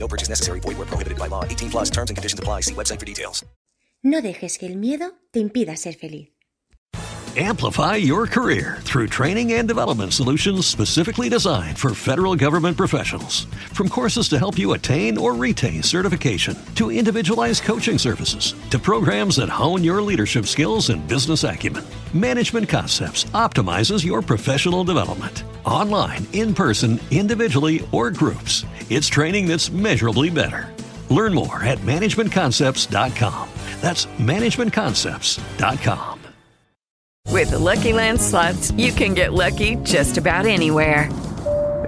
No purchase necessary. Void where prohibited by law. 18 plus terms and conditions apply. See website for details. No dejes que el miedo te impida ser feliz. Amplify your career through training and development solutions specifically designed for federal government professionals. From courses to help you attain or retain certification, to individualized coaching services, to programs that hone your leadership skills and business acumen, Management Concepts optimizes your professional development. Online, in person, individually, or groups, it's training that's measurably better. Learn more at managementconcepts.com. That's managementconcepts.com. With the Lucky Land slots, you can get lucky just about anywhere.